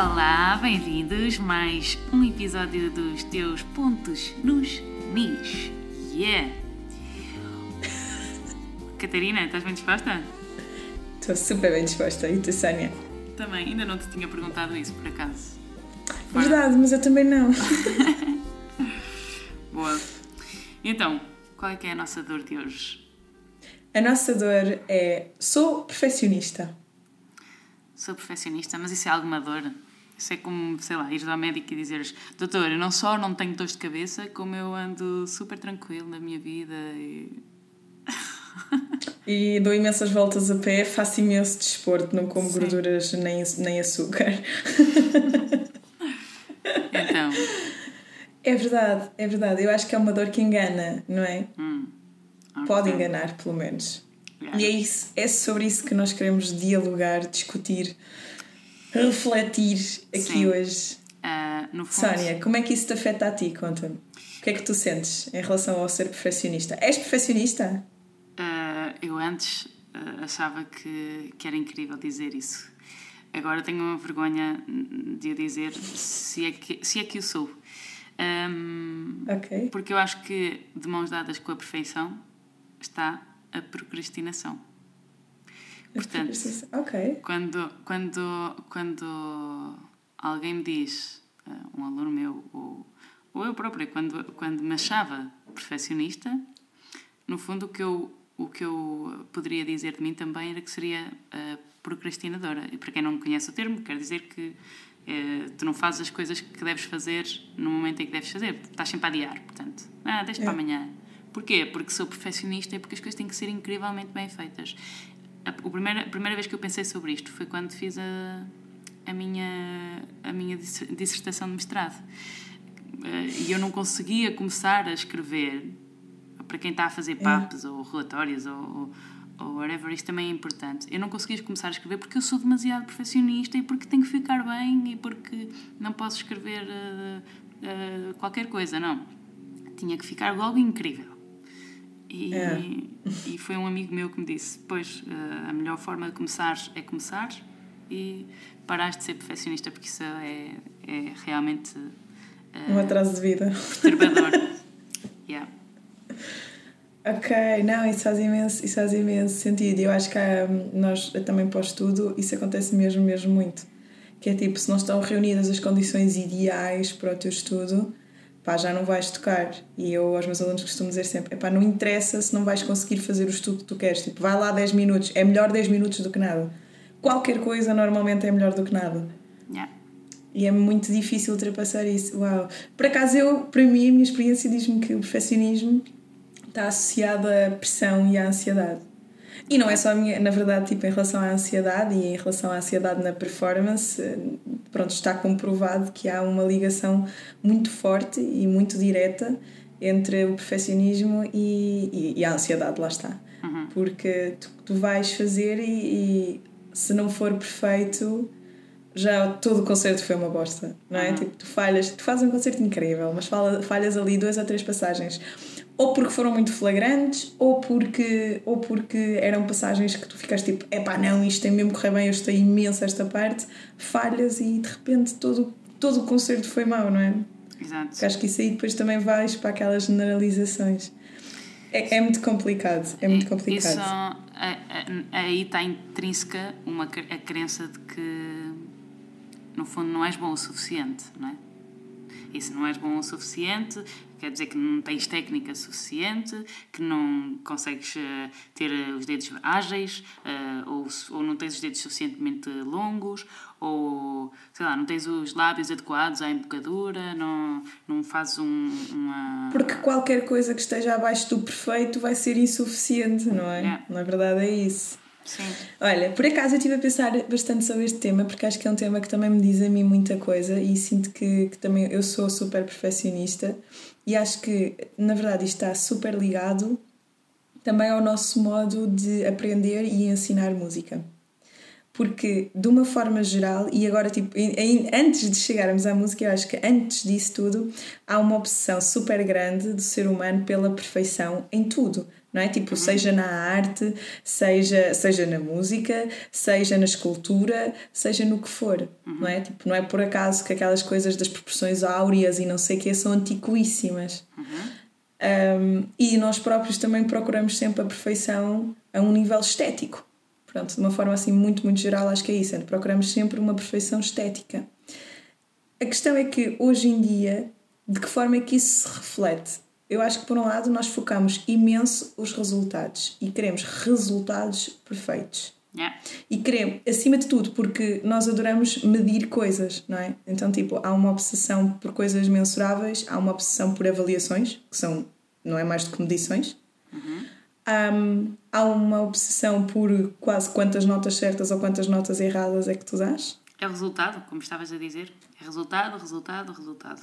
Olá, bem-vindos mais um episódio dos teus pontos nos nis. Yeah! Catarina, estás bem disposta? Estou super bem disposta. E tu, Sónia? Também, ainda não te tinha perguntado isso por acaso. Verdade, mas eu também não. Boa. Então, qual é que é a nossa dor de hoje? A nossa dor é sou perfeccionista. Sou perfeccionista, mas isso é alguma dor? Isso é como, sei lá, ires ao médico e dizeres Doutor, eu não só não tenho dor de cabeça, como eu ando super tranquilo na minha vida e... e dou imensas voltas a pé, faço imenso desporto, não como Sim. gorduras nem, nem açúcar. Então... É verdade, é verdade. Eu acho que é uma dor que engana, não é? Hum, okay. Pode enganar, pelo menos. Yeah. E é, isso, é sobre isso que nós queremos dialogar, discutir, refletir aqui Sim. hoje. Uh. Sónia, como é que isso te afeta a ti? Conta-me. O que é que tu sentes em relação ao ser perfeccionista? És perfeccionista? Uh, eu antes uh, achava que, que era incrível dizer isso. Agora tenho uma vergonha de dizer se é que, se é que eu sou. Um, ok. Porque eu acho que de mãos dadas com a perfeição está a procrastinação. Portanto, okay. quando, quando, quando alguém me diz, uh, um aluno meu, ou, ou eu própria, quando, quando me achava perfeccionista, no fundo o que eu, o que eu poderia dizer de mim também era que seria uh, procrastinadora. E para quem não conhece o termo, quer dizer que uh, tu não fazes as coisas que deves fazer no momento em que deves fazer. Estás sempre a adiar, portanto. Ah, deixa é. para amanhã Porquê? Porque sou perfeccionista e porque as coisas têm que ser incrivelmente bem feitas. A, a, primeira, a primeira vez que eu pensei sobre isto foi quando fiz a, a, minha, a minha dissertação de mestrado. Eh, e eu não conseguia começar a escrever, para quem está a fazer PAPs é. ou relatórios ou, ou whatever, isto também é importante. Eu não conseguia começar a escrever porque eu sou demasiado perfeccionista e porque tenho que ficar bem e porque não posso escrever uh, uh, qualquer coisa, não. Tinha que ficar logo incrível. E, é. e foi um amigo meu que me disse: Pois, eh, a melhor forma de começar é começar e parar de ser perfeccionista, porque isso é, é realmente. Uh, um atraso de vida. Perturbador. yeah. Ok, não, isso faz imenso, isso faz imenso sentido. Eu acho que há, nós, também para o estudo, isso acontece mesmo, mesmo muito. Que é tipo, se não estão reunidas as condições ideais para o teu estudo, pá, já não vais tocar. E eu aos meus alunos costumo dizer sempre: pá, não interessa se não vais conseguir fazer o estudo que tu queres. Tipo, vai lá 10 minutos, é melhor 10 minutos do que nada. Qualquer coisa normalmente é melhor do que nada. Yeah. E é muito difícil ultrapassar isso. Uau! Por acaso, eu, para mim, a minha experiência diz-me que o perfeccionismo está associado à pressão e à ansiedade. E não é só a minha, na verdade, tipo, em relação à ansiedade e em relação à ansiedade na performance, pronto, está comprovado que há uma ligação muito forte e muito direta entre o perfeccionismo e, e, e a ansiedade, lá está. Uhum. Porque tu, tu vais fazer e, e, se não for perfeito, já todo o concerto foi uma bosta, não é? Uhum. Tipo, tu falhas, tu fazes um concerto incrível, mas falhas ali duas ou três passagens ou porque foram muito flagrantes, ou porque, ou porque eram passagens que tu ficaste tipo, epá, não, isto tem mesmo correr bem, eu estou imenso esta parte, falhas e de repente todo, todo o concerto foi mau, não é? Exato. Porque acho que isso aí depois também vais para aquelas generalizações. É, é muito complicado, é muito complicado. Isso, aí está intrínseca uma, a crença de que, no fundo, não és bom o suficiente, não é? E se não és bom o suficiente, quer dizer que não tens técnica suficiente, que não consegues uh, ter os dedos ágeis, uh, ou, ou não tens os dedos suficientemente longos, ou sei lá, não tens os lábios adequados à embocadura, não, não fazes um, uma. Porque qualquer coisa que esteja abaixo do perfeito vai ser insuficiente, não é? Yeah. Na verdade é isso. Sim. Olha, por acaso eu estive a pensar bastante sobre este tema porque acho que é um tema que também me diz a mim muita coisa e sinto que, que também eu sou super perfeccionista e acho que, na verdade, isto está super ligado também ao nosso modo de aprender e ensinar música. Porque, de uma forma geral, e agora, tipo, antes de chegarmos à música, eu acho que antes disso tudo, há uma obsessão super grande do ser humano pela perfeição em tudo não é? Tipo, uhum. seja na arte, seja, seja na música, seja na escultura, seja no que for, uhum. não é? Tipo, não é por acaso que aquelas coisas das proporções áureas e não sei o que são antiquíssimas. Uhum. Um, e nós próprios também procuramos sempre a perfeição a um nível estético. Pronto, de uma forma assim muito, muito geral, acho que é isso. É, procuramos sempre uma perfeição estética. A questão é que hoje em dia, de que forma é que isso se reflete? Eu acho que por um lado nós focamos imenso os resultados e queremos resultados perfeitos. Yeah. E queremos, acima de tudo, porque nós adoramos medir coisas, não é? Então, tipo, há uma obsessão por coisas mensuráveis, há uma obsessão por avaliações, que são, não é mais do que medições. Uhum. Um, há uma obsessão por quase quantas notas certas ou quantas notas erradas é que tu dás. É resultado, como estavas a dizer. É resultado, resultado, resultado.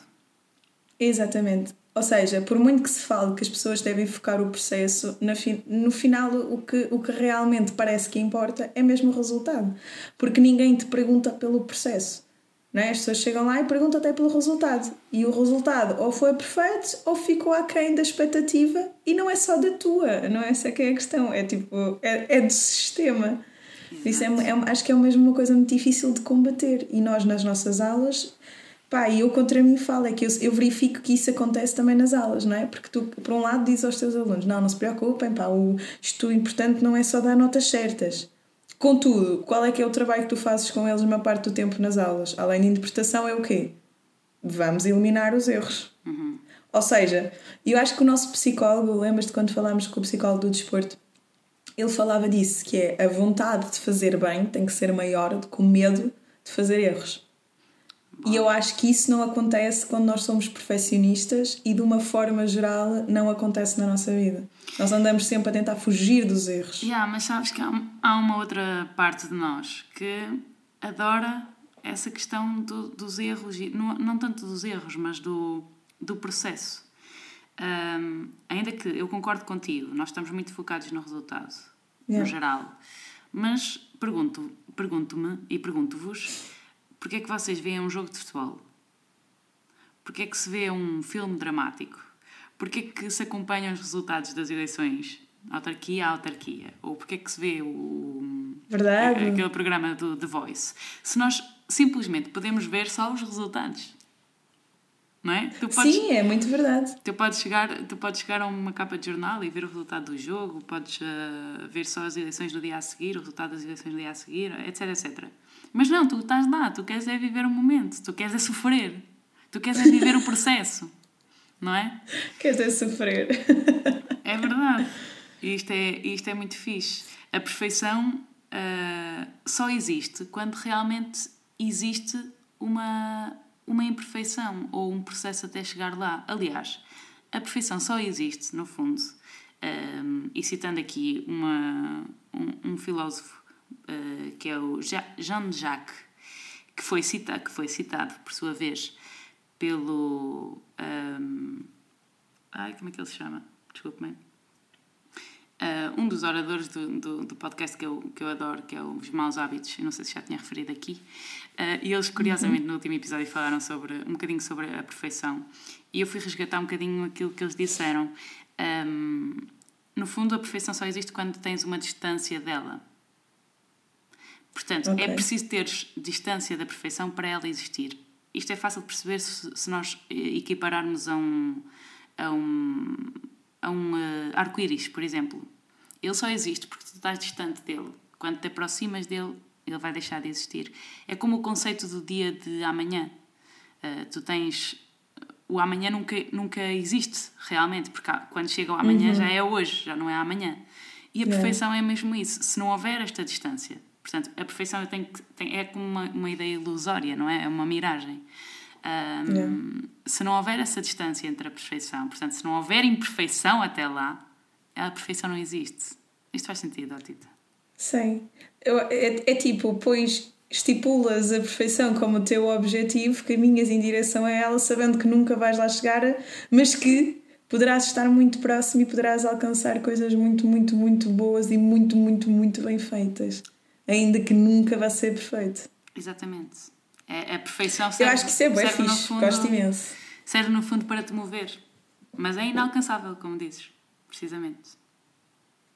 Exatamente. Ou seja, por muito que se fale que as pessoas devem focar o processo, no final o que, o que realmente parece que importa é mesmo o resultado. Porque ninguém te pergunta pelo processo. Não é? As pessoas chegam lá e perguntam até pelo resultado. E o resultado ou foi perfeito ou ficou aquém da expectativa e não é só da tua, não é essa que é a questão, é tipo, é, é do sistema. Isso é, é, acho que é mesmo uma coisa muito difícil de combater. E nós, nas nossas aulas, Pá, e eu contra mim falo, é que eu, eu verifico que isso acontece também nas aulas, não é? Porque tu, por um lado, dizes aos teus alunos: não, não se preocupem, pá, o, isto importante não é só dar notas certas. Contudo, qual é que é o trabalho que tu fazes com eles uma parte do tempo nas aulas? Além de interpretação, é o quê? Vamos eliminar os erros. Uhum. Ou seja, eu acho que o nosso psicólogo, lembras-te quando falámos com o psicólogo do desporto? Ele falava disso, que é a vontade de fazer bem tem que ser maior do que o medo de fazer erros. E eu acho que isso não acontece quando nós somos perfeccionistas e, de uma forma geral, não acontece na nossa vida. Nós andamos sempre a tentar fugir dos erros. Yeah, mas sabes que há, há uma outra parte de nós que adora essa questão do, dos erros, não, não tanto dos erros, mas do, do processo. Um, ainda que eu concordo contigo, nós estamos muito focados no resultado, yeah. no geral. Mas pergunto, pergunto-me e pergunto-vos Porquê é que vocês veem um jogo de futebol? Porquê é que se vê um filme dramático? Porquê é que se acompanham os resultados das eleições? Autarquia a autarquia? Ou porquê é que se vê o... Verdade. Aquele programa do The Voice? Se nós simplesmente podemos ver só os resultados. Não é? Podes, Sim, é muito verdade. Tu podes, chegar, tu podes chegar a uma capa de jornal e ver o resultado do jogo, podes uh, ver só as eleições no dia a seguir, o resultado das eleições no dia a seguir, etc, etc. Mas não, tu estás lá, tu queres é viver o momento, tu queres é sofrer, tu queres é viver o processo, não é? Queres é sofrer. É verdade. E isto é, isto é muito fixe. A perfeição uh, só existe quando realmente existe uma, uma imperfeição ou um processo até chegar lá. Aliás, a perfeição só existe, no fundo, um, ah, e citando aqui uma, um, um filósofo uh, que é o Jean-Jacques, que foi, citado, que foi citado, por sua vez, pelo. Um, ai, como é que ele se chama? Desculpe-me. Uh, um dos oradores do, do, do, podcast que eu, que eu adoro, que é Os Maus Hábitos, eu não sei se já tinha referido aqui, uh, e eles, curiosamente, uhum. no último episódio falaram sobre, um bocadinho sobre a perfeição, e eu fui resgatar um bocadinho aquilo que eles disseram. Um, no fundo, a perfeição só existe quando tens uma distância dela. Portanto, é okay. é preciso ter distância da perfeição para ela existir. Isto é fácil de perceber se, se nós eh, equipararmos a um, a um, a um uh, arco-íris, por exemplo. Ele só existe porque tu estás distante dele. Quando te aproximas dele, ele vai deixar de existir. É como o conceito do dia de amanhã. Uh, tu tens. O amanhã nunca, nunca existe realmente, porque quando chega o amanhã uhum. já é hoje, já não é amanhã. E a perfeição é mesmo isso. Se não houver esta distância, Portanto, a perfeição tem, tem, é como uma, uma ideia ilusória, não é? É uma miragem. Um, yeah. Se não houver essa distância entre a perfeição, portanto, se não houver imperfeição até lá, a perfeição não existe. Isto faz sentido, Otita? Sim. É, é tipo, pois estipulas a perfeição como o teu objetivo, caminhas em direção a ela, sabendo que nunca vais lá chegar, mas que poderás estar muito próximo e poderás alcançar coisas muito, muito, muito boas e muito, muito, muito bem feitas. Ainda que nunca vá ser perfeito. Exatamente. É, a perfeição serve, Eu acho que isso é bem fixe, fundo, gosto imenso. Serve no fundo para te mover, mas é inalcançável, como dizes, precisamente.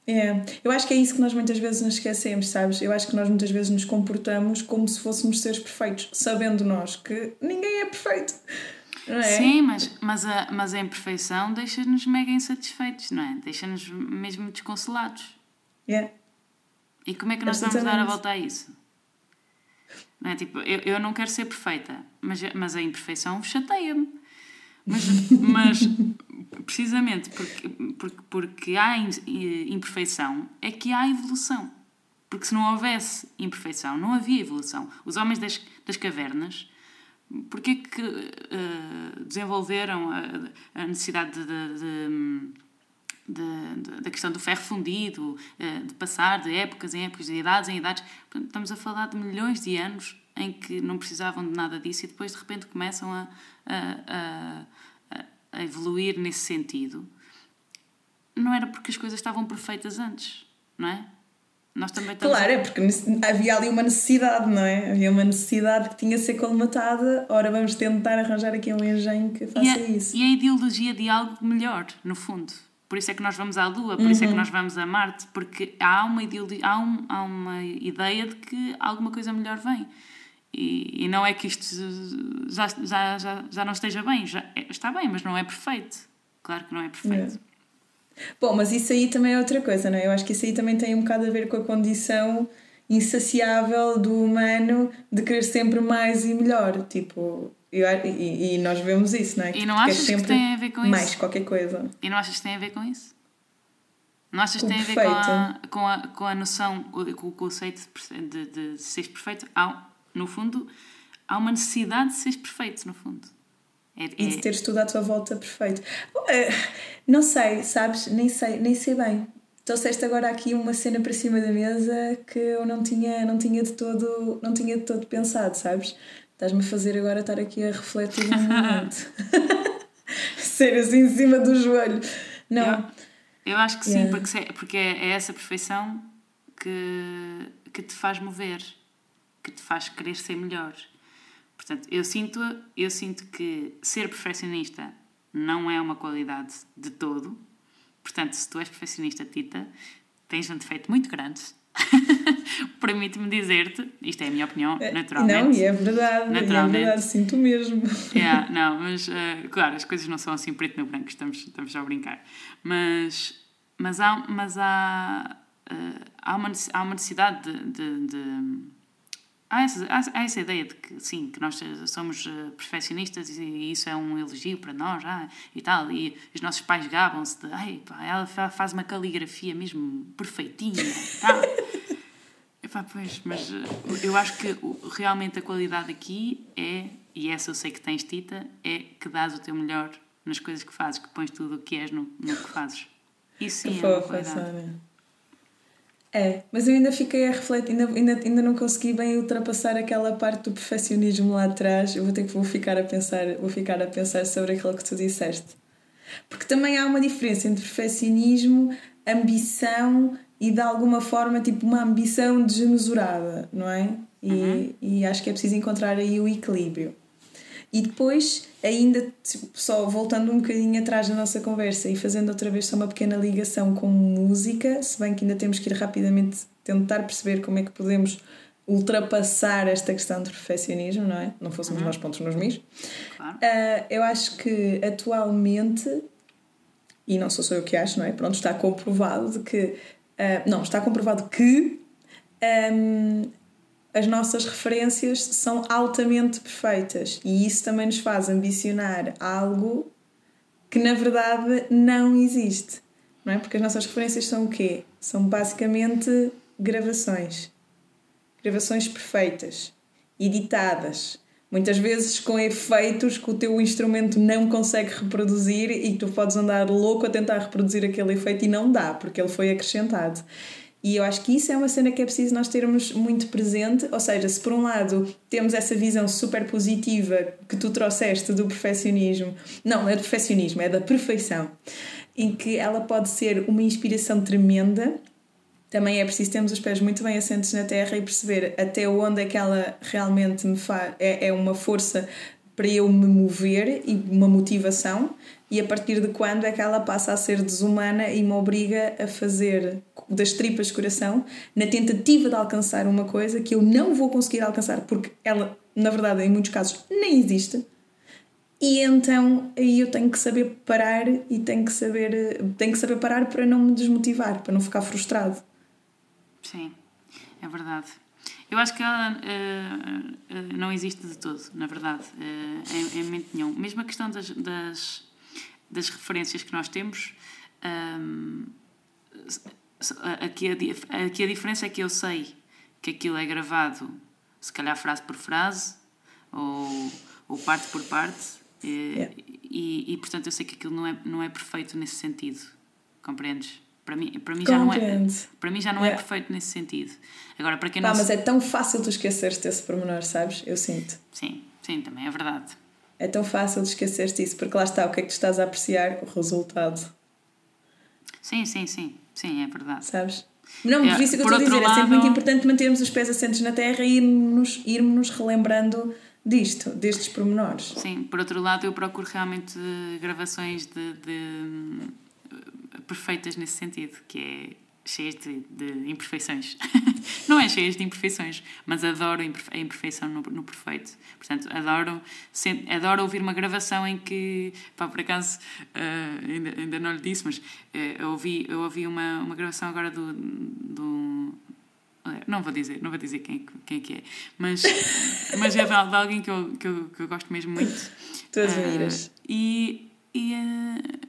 É, eu acho que é isso que nós muitas vezes nos esquecemos, sabes? Eu acho que nós muitas vezes nos comportamos como se fôssemos seres perfeitos, sabendo nós que ninguém é perfeito. É? Sim, mas, mas, a, mas a imperfeição deixa-nos mega insatisfeitos, não é? Deixa-nos mesmo desconsolados. Yeah. E como é que nós vamos dar a volta a isso? Não é? Tipo, eu, eu não quero ser perfeita, mas, mas a imperfeição chateia-me. Mas, mas precisamente porque, porque, porque há imperfeição é que há evolução. Porque se não houvesse imperfeição, não havia evolução. Os homens das, das cavernas, porquê que uh, desenvolveram a, a necessidade de, de, de, da questão do ferro fundido, uh, de passar de épocas em épocas, de idades em idades? Portanto, estamos a falar de milhões de anos em que não precisavam de nada disso e depois de repente começam a, a, a, a evoluir nesse sentido. Não era porque as coisas estavam perfeitas antes, não é? Nós também estamos claro, a... é porque havia ali uma necessidade, não é? Havia uma necessidade que tinha de ser colmatada. Ora, vamos tentar arranjar aqui um engenho que faça e a, isso. E a ideologia de algo melhor, no fundo. Por isso é que nós vamos à Lua, por uhum. isso é que uhum. nós vamos a Marte, porque há uma, ideologia, há, um, há uma ideia de que alguma coisa melhor vem. E, e não é que isto já, já, já, já não esteja bem, já, é, está bem, mas não é perfeito. Claro que não é perfeito. É. Bom, mas isso aí também é outra coisa, não é? Eu acho que isso aí também tem um bocado a ver com a condição insaciável do humano de querer sempre mais e melhor. Tipo, eu, e, e, nós vemos isso, não é? E não achas que tem a ver com isso? Mais qualquer coisa. E não achas que tem a ver com isso? Não achas que tem a ver com a, com a, com a noção, com o conceito de, de, de ser perfeito? Há, no fundo, há uma necessidade de seres perfeito, no fundo. É, é... E de teres tudo à tua volta perfeito. Eh, não sei, sabes? Nem sei, nem sei bem. Trouxeste agora aqui uma cena para cima da mesa que eu não tinha, não tinha de todo, não tinha de todo pensado, sabes? Estás-me a fazer agora estar aqui a refletir um momento. Ser assim em cima do joelho. Não. Eu, eu acho que yeah. sim, porque, porque é, é essa perfeição que, que te faz mover que te faz querer ser melhor. Portanto, eu sinto, eu sinto que ser perfeccionista não é uma qualidade de todo. Portanto, se tu és perfeccionista, Tita, tens um defeito muito grande. Permite-me dizer-te, isto é a minha opinião, é, naturalmente. Não, e é verdade, naturalmente. é verdade, sinto mesmo. Yeah, não, mas uh, claro, as coisas não são assim preto no branco, estamos, estamos a brincar. Mas, mas há, mas há, uh, há, uma, há uma necessidade de, de, de há essa, há essa ideia de que sim, que nós somos eh, perfeccionistas e isso é um elogio para nós ah, e tal, e os nossos pais gabam-se de Ei, pá, ela faz uma caligrafia mesmo perfeitinha e tal. Epá, pois, mas eh, eu acho que realmente a qualidade aqui é, e essa eu sei que tens, Tita, é que dás o teu melhor nas coisas que fazes, que pões tudo o que és no, no que fazes. Isso sim que é uma qualidade. É, mas eu ainda fiquei a refletir, ainda, ainda, ainda não consegui bem ultrapassar aquela parte do perfeccionismo lá atrás. Eu vou ter que vou ficar a pensar, vou ficar a pensar sobre aquilo que tu disseste. Porque também há uma diferença entre perfeccionismo, ambição e de alguma forma tipo uma ambição desmesurada, não é? E, uhum. e acho que é preciso encontrar aí o equilíbrio. E depois, ainda só voltando um bocadinho atrás na nossa conversa e fazendo outra vez só uma pequena ligação com música, se bem que ainda temos que ir rapidamente tentar perceber como é que podemos ultrapassar esta questão de perfeccionismo, não é? Não fôssemos uhum. nós pontos nos mis. Claro. Uh, eu acho que atualmente, e não sou só eu que acho, não é? Pronto, está comprovado de que. Uh, não, está comprovado que um, as nossas referências são altamente perfeitas e isso também nos faz ambicionar algo que na verdade não existe, não é? Porque as nossas referências são o quê? São basicamente gravações. Gravações perfeitas, editadas, muitas vezes com efeitos que o teu instrumento não consegue reproduzir e tu podes andar louco a tentar reproduzir aquele efeito e não dá, porque ele foi acrescentado. E eu acho que isso é uma cena que é preciso nós termos muito presente. Ou seja, se por um lado temos essa visão super positiva que tu trouxeste do perfeccionismo, não, é do perfeccionismo, é da perfeição, em que ela pode ser uma inspiração tremenda, também é preciso termos os pés muito bem assentes na terra e perceber até onde é que ela realmente me faz. É, é uma força para eu me mover e uma motivação, e a partir de quando é que ela passa a ser desumana e me obriga a fazer das tripas de coração na tentativa de alcançar uma coisa que eu não vou conseguir alcançar porque ela, na verdade, em muitos casos, nem existe. E então aí eu tenho que saber parar e tenho que saber, tenho que saber parar para não me desmotivar, para não ficar frustrado. Sim, é verdade. Eu acho que ela uh, uh, não existe de todo, na verdade, uh, em, em momento nenhum. Mesmo a questão das, das, das referências que nós temos, um, aqui, a, aqui a diferença é que eu sei que aquilo é gravado, se calhar frase por frase, ou, ou parte por parte, yeah. e, e, portanto eu sei que aquilo não é, não é perfeito nesse sentido. Compreendes? Para mim, para mim, já não é, para mim já não é perfeito nesse sentido. Agora, para quem Pá, não mas se... é tão fácil tu esqueceres desse pormenor, sabes? Eu sinto. Sim, sim, também é verdade. É tão fácil de esqueceres disso, porque lá está, o que é que tu estás a apreciar? O resultado. Sim, sim, sim, sim, é verdade. Sabes? Não, é, por isso que eu estou a dizer, lado... é sempre muito importante mantermos os pés assentes na terra e irmos, irmos relembrando disto, destes pormenores. Sim, por outro lado, eu procuro realmente gravações de, de perfeitas nesse sentido, que é cheias de, de imperfeições. não é cheias de imperfeições, mas adoro a imperfeição no, no perfeito. Portanto, adoro, adoro ouvir uma gravação em que, pá, por acaso, uh, ainda, ainda não lhe disse, mas uh, eu ouvi, eu ouvi uma, uma gravação agora do, do não vou dizer, não vou dizer quem, quem é que é, mas, mas é de, de alguém que eu, que, eu, que eu gosto mesmo muito. Tu admiras. Uh, e, e uh,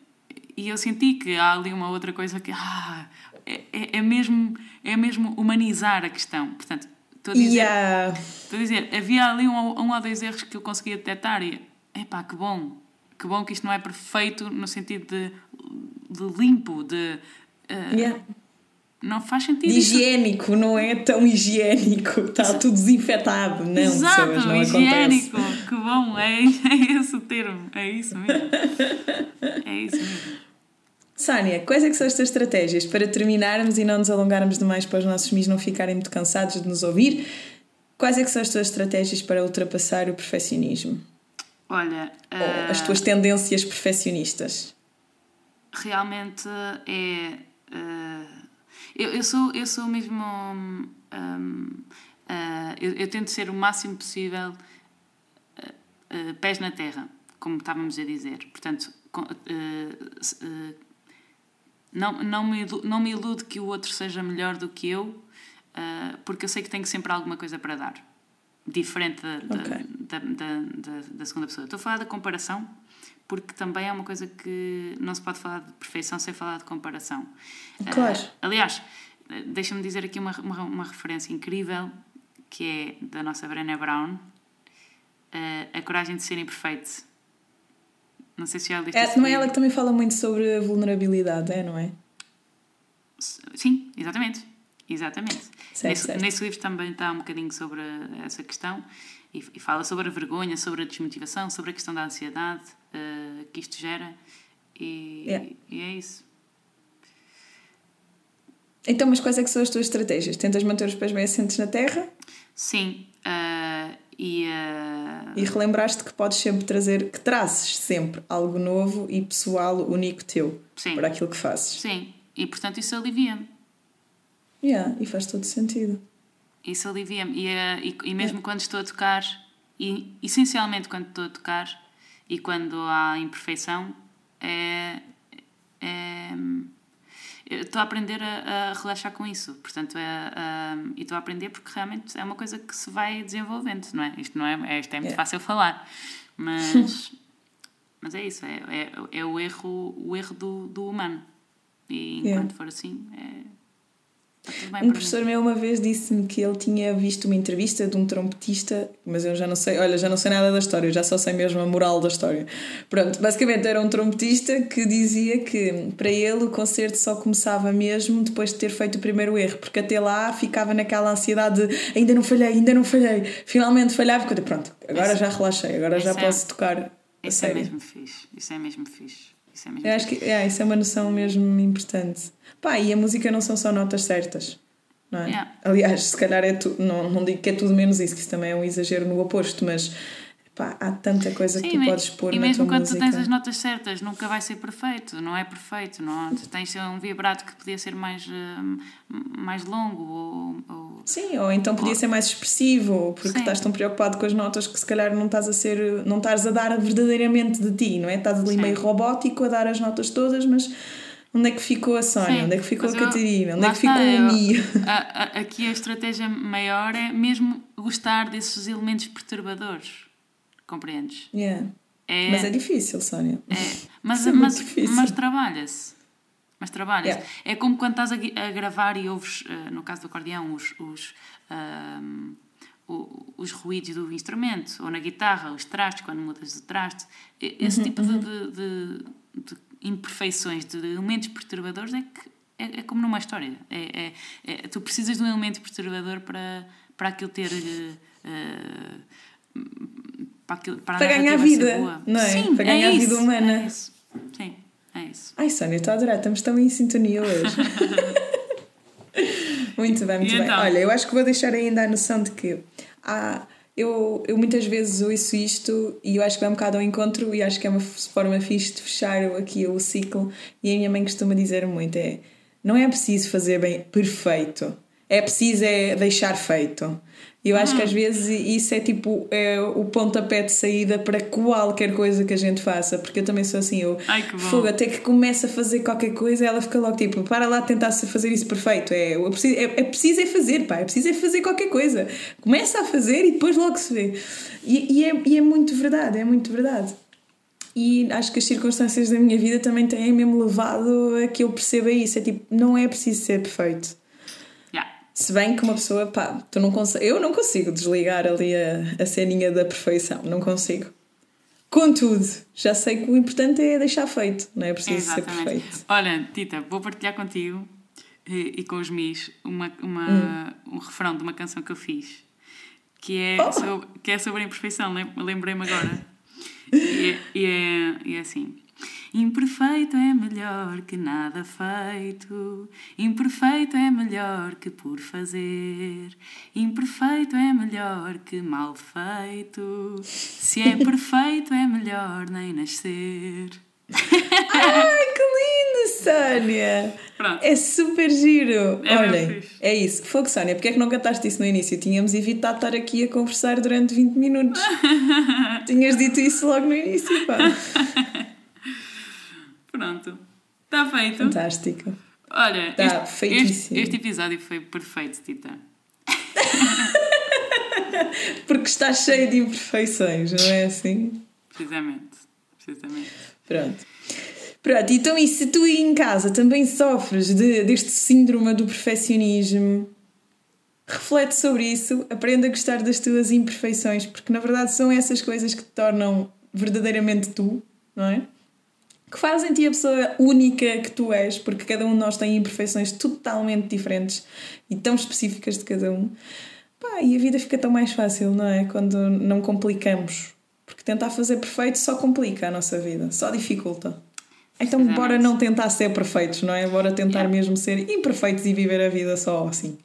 e eu senti que há ali uma outra coisa que ah, é, é, é mesmo, é mesmo humanizar a questão. Portanto, estou a dizer, yeah. estou a dizer havia ali um, um ou dois erros que eu conseguia detectar e epá, que bom, que bom que isto não é perfeito no sentido de, de limpo, de. Uh, yeah. Não faz sentido. De higiênico, não é tão higiênico, está tudo desinfetado. Não, Exato, pessoas, não higiênico, acontece. que bom, é, é esse o termo, é isso mesmo. É isso mesmo. Sónia, quais é que são as tuas estratégias para terminarmos e não nos alongarmos demais para os nossos mis não ficarem muito cansados de nos ouvir? Quais é que são as tuas estratégias para ultrapassar o perfeccionismo? Olha... Ou as tuas tendências perfeccionistas? Realmente é... Uh, eu, eu, sou, eu sou mesmo... Um, uh, eu, eu, tento ser o máximo possível uh, pés na terra, como estávamos a dizer. Portanto, não, não, me, não me ilude que o outro seja melhor do que eu, uh, porque eu sei que tenho sempre alguma coisa para dar, diferente da, okay. da, da, da, da, segunda pessoa. Estou a falar da comparação, porque também é uma coisa que não se pode falar de perfeição sem falar de comparação. Claro. Uh, aliás, deixa-me dizer aqui uma, uma, uma, referência incrível, que é da nossa Brené Brown, uh, A Coragem de Ser Imperfeito não sei se ela disse é, Não é ela que também fala muito sobre a vulnerabilidade, é, não é? Sim, exatamente. Exatamente. Certo, nesse, certo. nesse, livro também está um bocadinho sobre essa questão e, e, fala sobre a vergonha, sobre a desmotivação, sobre a questão da ansiedade uh, que isto gera e, yeah. e, é isso. Então, mas quais é que são as tuas estratégias? Tentas manter os pés bem assentes na terra? Sim. Uh, e, uh... e relembraste que podes sempre trazer, que trazes sempre algo novo e pessoal, único teu, Sim. para aquilo que fazes. Sim, e portanto isso alivia-me. Yeah, e faz todo sentido. Isso alivia-me. E, uh, e, e, mesmo yeah. quando estou a tocar, e essencialmente quando estou a tocar e quando há imperfeição, é, é estou a aprender a, a, relaxar com isso. Portanto, é, a, e estou a aprender porque realmente é uma coisa que se vai desenvolvendo, não é? Isto, não é, é isto é muito é. fácil falar, mas, mas é isso, é, é, é, o erro, o erro do, do humano. E enquanto for assim, é, um professor meu uma vez disse-me que ele tinha visto uma entrevista de um trompetista, mas eu já não sei, olha, já não sei nada da história, eu já só sei mesmo a moral da história. Pronto, basicamente era um trompetista que dizia que para ele o concerto só começava mesmo depois de ter feito o primeiro erro, porque até lá ficava naquela ansiedade de ainda não falhei, ainda não falhei, finalmente falhava, porque pronto, agora já relaxei, agora já é, posso tocar. Isso é mesmo fixe, isso é mesmo fixe. Isso é mesmo Eu acho que é, isso é uma noção mesmo importante. Pá, e a música não são só notas certas. Não é? Yeah. Aliás, se calhar é tu, não, não digo que é tudo menos isso, que isso também é um exagero no oposto, mas pá, há tanta coisa que tu me- podes pôr e na mesmo quando música. tu tens as notas certas, nunca vai ser perfeito, não é perfeito. Não, tu tens um vibrato que podia ser mais, eh, mais longo ou, ou- Sim, ou então podia ser mais expressivo, porque Sim. estás tão preocupado com as notas que se calhar não estás a ser, não estás a dar verdadeiramente de ti, não é? Estás ali Sim. meio robótico a dar as notas todas, mas onde é que ficou a Sónia? Sim, Onde é que ficou mas a Catarina? Onde é que ficou o Mi? A- a- aqui a estratégia maior é mesmo gostar desses elementos perturbadores. Compreendes? Yeah. É, Mas é difícil, Sónia. é, mas, é mas, difícil. mas trabalha-se. Mas trabalha-se. Yeah. É como quando estás a, a gravar e ouves, eh, no caso do acordeão, os, os, o- os ruídos do instrumento, ou na guitarra, os trastes, quando mudas de traste. E- Uhum, Esse tipo de, de- de- de imperfeições, de elementos perturbadores, é que é, é como numa história. É, é- é- tu precisas de um elemento perturbador para, para aquilo ter. eh, para, aquilo, para, a Para ganhar vida, boa. não é? Sim, Para ganhar é vida isso, humana. É isso. Sim, é isso. Ai, Sónia, estou a adorar, estamos tão em sintonia hoje. muito bem, muito E bem. então? Olha, eu acho que vou deixar ainda a noção de que há. Eu, eu muitas vezes ouço isto e eu acho que vai um bocado ao encontro e acho que é uma forma fixe de fechar aqui o ciclo. E a minha mãe costuma dizer muito: é não é preciso fazer bem perfeito, é preciso é deixar feito. E eu acho que às vezes isso é tipo é o pontapé de saída para qualquer coisa que a gente faça, porque eu também sou assim, eu Ai, fogo, até que começa a fazer qualquer coisa, ela fica logo tipo, para lá de tentar se fazer isso perfeito. É, eu preciso, é, é preciso é fazer, pá, é preciso é fazer qualquer coisa. Começa a fazer e depois logo se vê. E, e, é, e é muito verdade, é muito verdade. E acho que as circunstâncias da minha vida também têm mesmo levado a que eu perceba isso. É tipo, não é preciso ser perfeito. Se bem que uma pessoa, pá, tu não consegue, eu não consigo desligar ali a, a ceninha da perfeição, não consigo. Contudo, já sei que o importante é deixar feito, não é preciso ser Exatamente. perfeito. Olha, Tita, vou partilhar contigo e, e com os mis uma, uma, Hum. um refrão de uma canção que eu fiz que é, Oh! sobre, que é sobre a imperfeição, lem- lembrei-me agora. E é, e, é, e é assim. Imperfeito é melhor que nada feito. Imperfeito é melhor que por fazer. Imperfeito é melhor que mal feito. Se é perfeito é melhor nem nascer. Ai, que lindo, Sónia! Pronto. É super giro! É Olhem, é isso. Fogo, Sónia, porque é que não cantaste isso no início? Tínhamos evitado estar aqui a conversar durante 20 minutos. Tinhas dito isso logo no início, pá. Pronto. Está feito. Fantástico. Olha, Tá este, este, este episódio foi perfeito, Tita. Porque está cheio de imperfeições, não é assim? Precisamente. Precisamente. Pronto. Pronto, então e se tu em casa também sofres de, deste síndrome do perfeccionismo, reflete sobre isso, aprenda a gostar das tuas imperfeições, porque na verdade são essas coisas que te tornam verdadeiramente tu, não é? Que fazem te a pessoa única que tu és, porque cada um de nós tem imperfeições totalmente diferentes e tão específicas de cada um. Pá, e a vida fica tão mais fácil, não é? Quando não complicamos. Porque tentar fazer perfeito só complica a nossa vida, só dificulta. Então, bora não tentar ser perfeitos, não é? Bora tentar Yeah. mesmo ser imperfeitos e viver a vida só assim.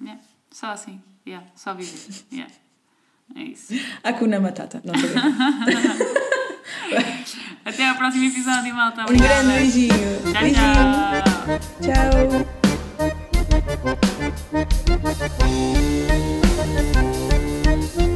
Yeah. Só assim. Yeah. Só viver. Yeah. É isso. Hakuna Matata. Não. Até ao próximo episódio, malta. Um grande beijinho. Tchau, beijinho. tchau. tchau.